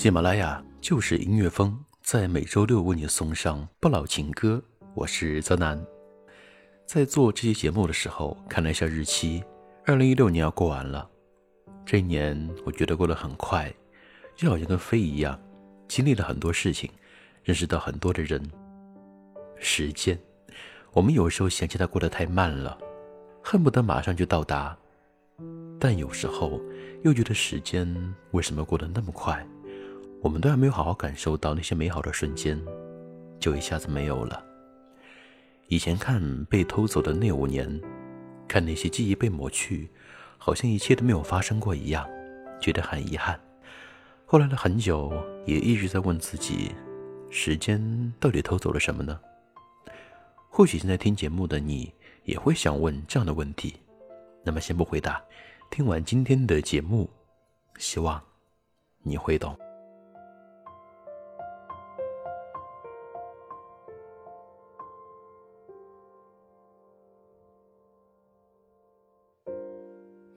喜马拉雅就是音乐风，在每周六为你送上不老情歌。我是泽南。在做这期节目的时候，看了一下日期，二零一六年要过完了。这一年，我觉得过得很快，就好像跟飞一样，经历了很多事情，认识到很多的人。时间，我们有时候嫌弃它过得太慢了，恨不得马上就到达；但有时候又觉得时间为什么过得那么快？我们都还没有好好感受到那些美好的瞬间，就一下子没有了。以前看被偷走的那五年，看那些记忆被抹去，好像一切都没有发生过一样，觉得很遗憾。后来了很久，也一直在问自己：时间到底偷走了什么呢？或许现在听节目的你也会想问这样的问题。那么先不回答，听完今天的节目，希望你会懂。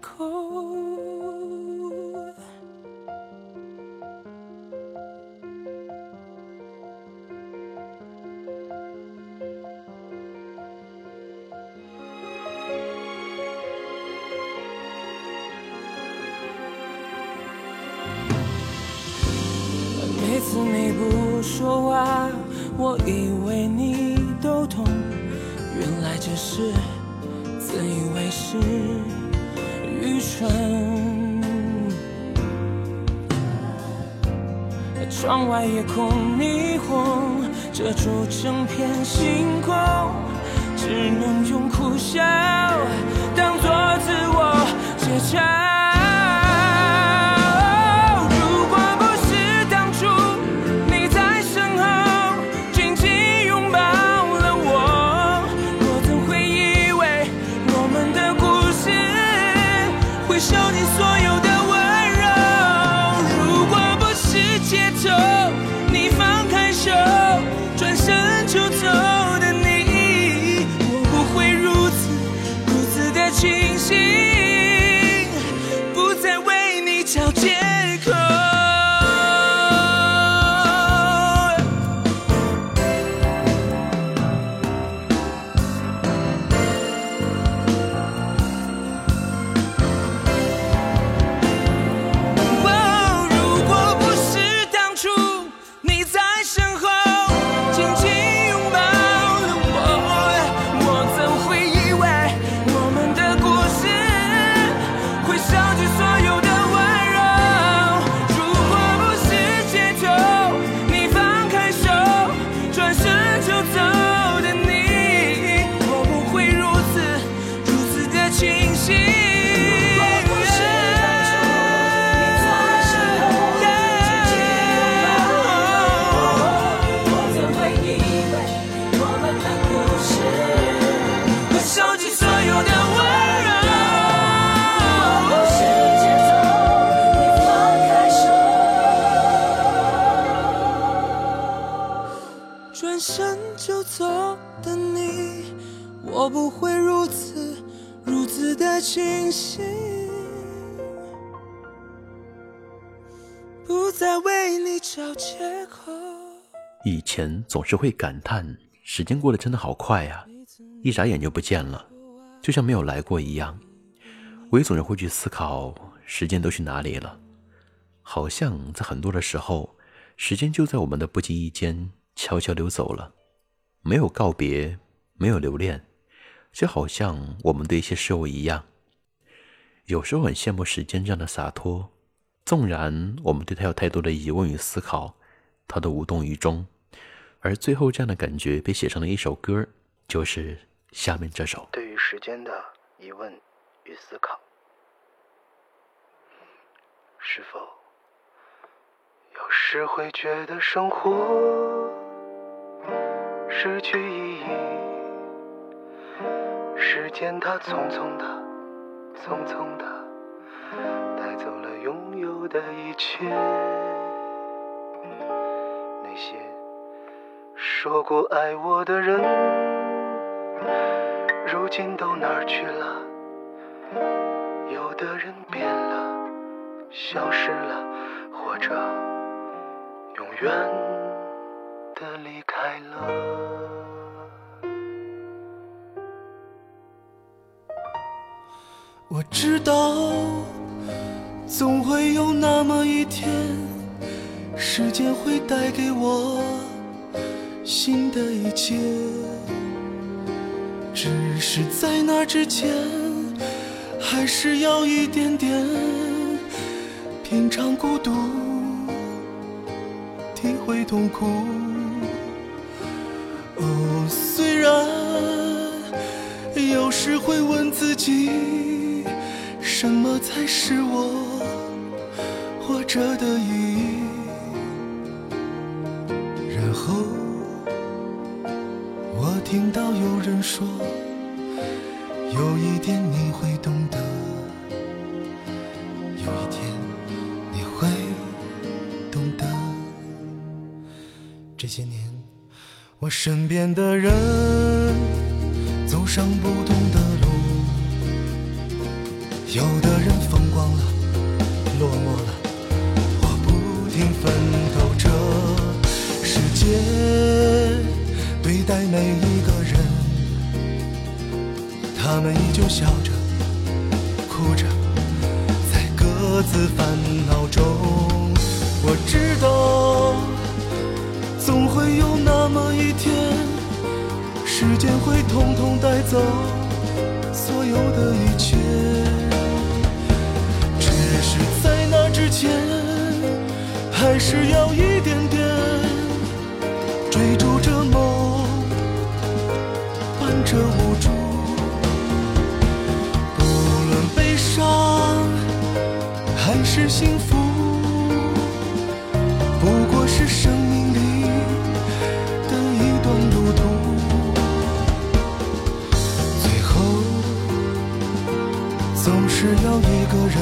口。每次你不说话，我以为你都懂，原来只是自以为是，愚蠢。窗外夜空霓虹遮住整片星空，只能用苦笑当作自我解嘲。以前总是会感叹时间过得真的好快呀、一眨眼就不见了，就像没有来过一样。我也总是会去思考时间都去哪里了，好像在很多的时候，时间就在我们的不经意间悄悄溜走了，没有告别，没有留恋，就好像我们对一些事物一样。有时候很羡慕时间这样的洒脱，纵然我们对他有太多的疑问与思考，他都无动于衷。而最后，这样的感觉被写成了一首歌，就是下面这首。对于时间的疑问与思考，是否有时会觉得生活失去意义？时间它匆匆的、匆匆的带走了拥有的一切，说过爱我的人。如今都哪儿去了？有的人变了，消失了，或者永远的离开了。我知道，总会有那么一天，时间会带给我新的一切。只是在那之前，还是要一点点品尝孤独，体会痛苦。哦，虽然有时会问自己，什么才是我活着的意义？听到有人说，有一天你会懂得，有一天你会懂得。这些年，我身边的人走上不同的路，有的人风光了，落寞了，我不停奋斗着。世界对待每一个人，他们依旧笑着，哭着，在各自烦恼中。我知道，总会有那么一天，时间会统统带走所有的一切。只是在那之前，还是要一点点是幸福，不过是生命里的一段路途。最后，总是要一个人，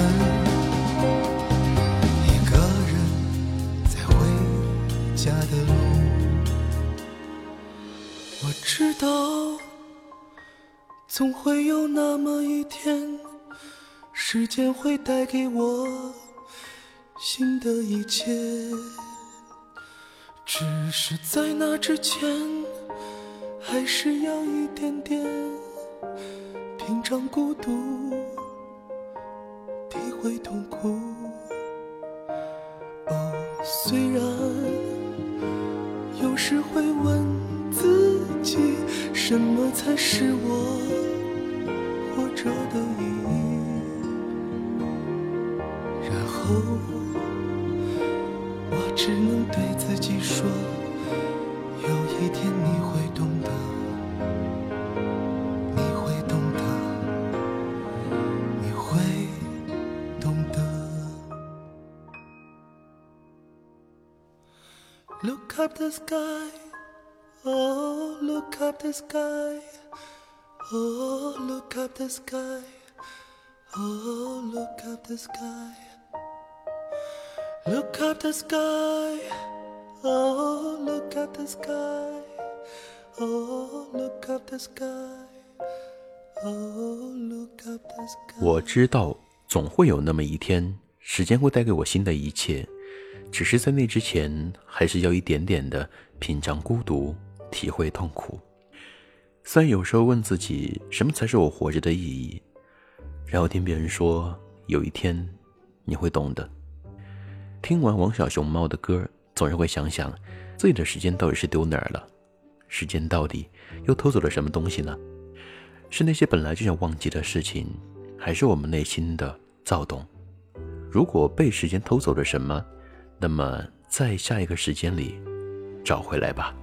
一个人在回家的路。我知道，总会有那么一天，时间会带给我新的一切。只是在那之前，还是要一点点品尝孤独，体会痛苦。哦，虽然有时会问自己，什么才是我活着的意义？然后只能对自己说，有一天你会懂得，你会懂得，你会懂得。Look up the sky, oh, look up the sky, oh, look up the sky, oh, look up the sky. Look up the sky, oh, look at the sky. Oh, look up the sky. Oh, look up the sky. 我知道总会有那么一天，时间会带给我新的一切，只是在那之前，还是要一点点的品尝孤独，体会痛苦。虽然有时候问自己，什么才是我活着的意义，然后听别人说，有一天你会懂的。听完王小熊猫的歌，总是会想想，自己的时间到底是丢哪儿了？时间到底又偷走了什么东西呢？是那些本来就想忘记的事情，还是我们内心的躁动？如果被时间偷走了什么，那么在下一个时间里找回来吧。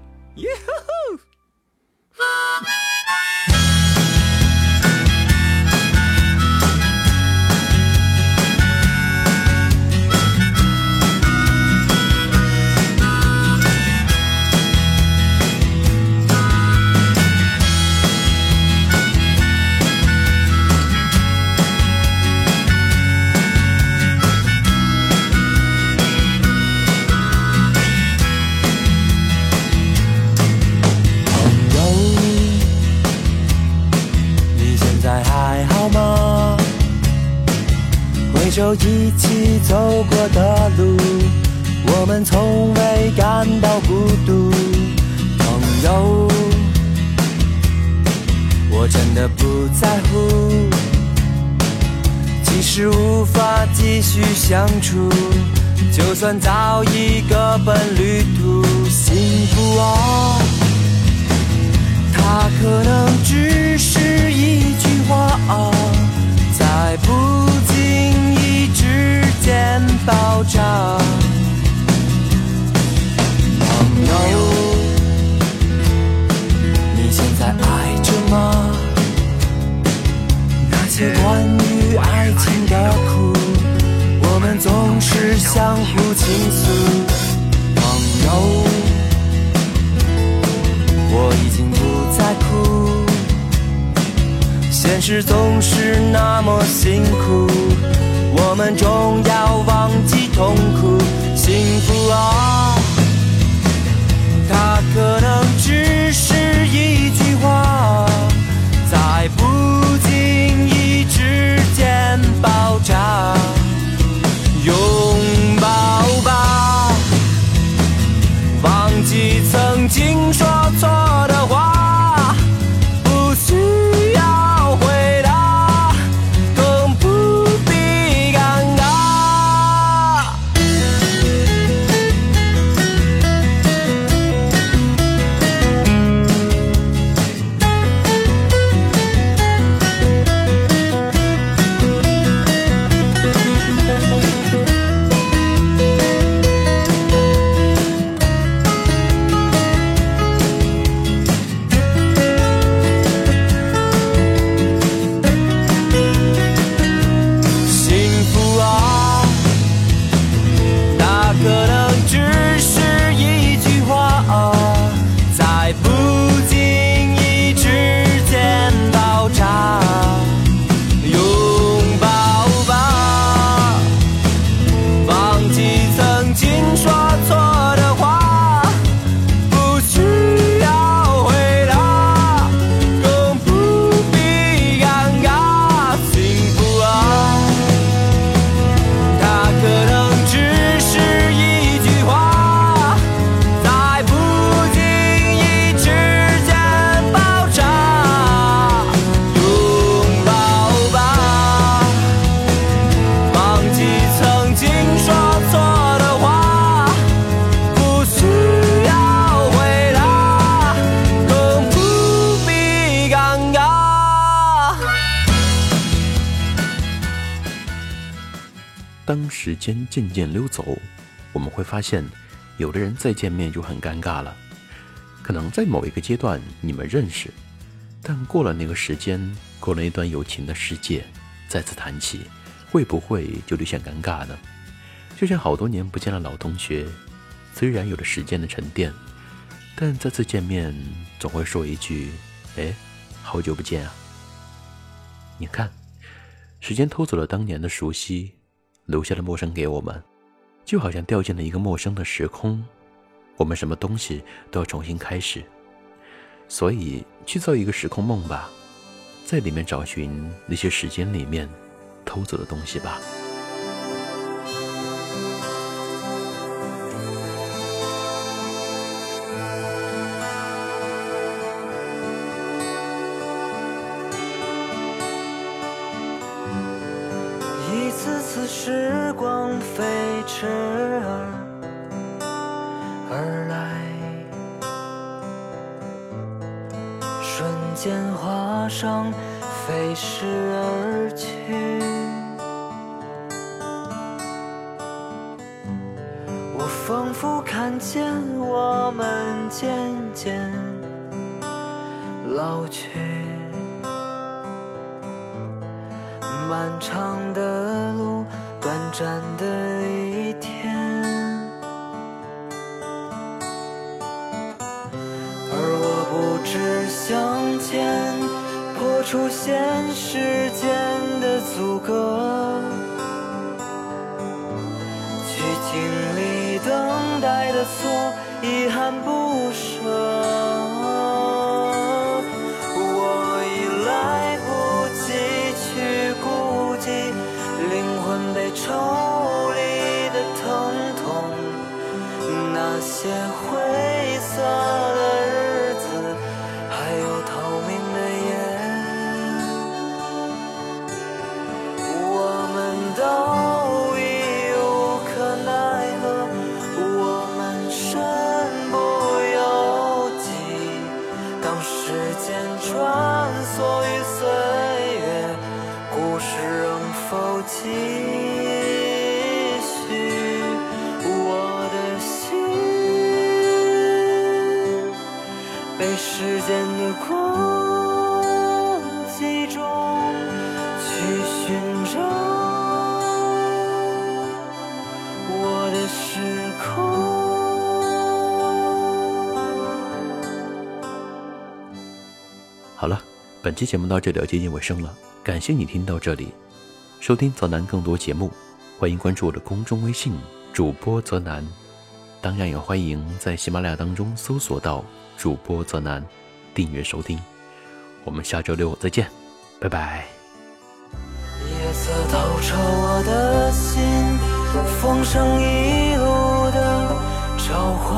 回首一起走过的路，我们从未感到孤独。朋友，我真的不在乎，即使无法继续相处，就算早已各奔旅途，幸福啊！它可能只是一句话啊，在不经意之间爆炸。当时间渐渐溜走，我们会发现，有的人再见面就很尴尬了。可能在某一个阶段你们认识，但过了那个时间，过了那段友情的世界，再次谈起，会不会就略显尴尬呢？就像好多年不见的老同学，虽然有了时间的沉淀，但再次见面总会说一句：“哎，好久不见啊！”你看，时间偷走了当年的熟悉，留下了陌生给我们，就好像掉进了一个陌生的时空，我们什么东西都要重新开始。所以去造一个时空梦吧，在里面找寻那些时间里面偷走的东西吧。时而而来，瞬间画上飞逝而去。我仿佛看见我们渐渐老去。漫长的路，短暂的出现时间的阻隔，去经历等待的错，遗憾不舍。继续，我的心被时间的光击中，去寻找我的时空。好了，本期节目到这里要接近尾声了，感谢你听到这里。收听泽南更多节目，欢迎关注我的公众微信主播泽南，当然也欢迎在喜马拉雅当中搜索到主播泽南，订阅收听。我们下周六再见，拜拜。夜色透彻我的心，风声一路的召唤，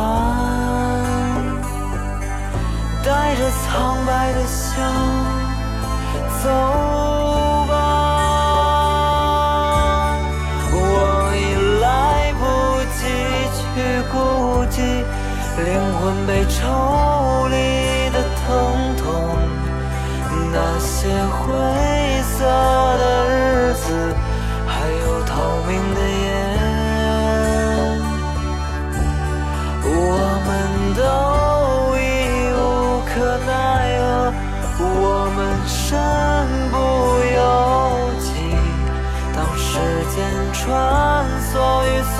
带着苍白的笑，走与孤寂灵魂被抽离的疼痛。那些灰色的日子，还有透明的夜，我们都已无可奈何，我们身不由己。当时间穿梭于岁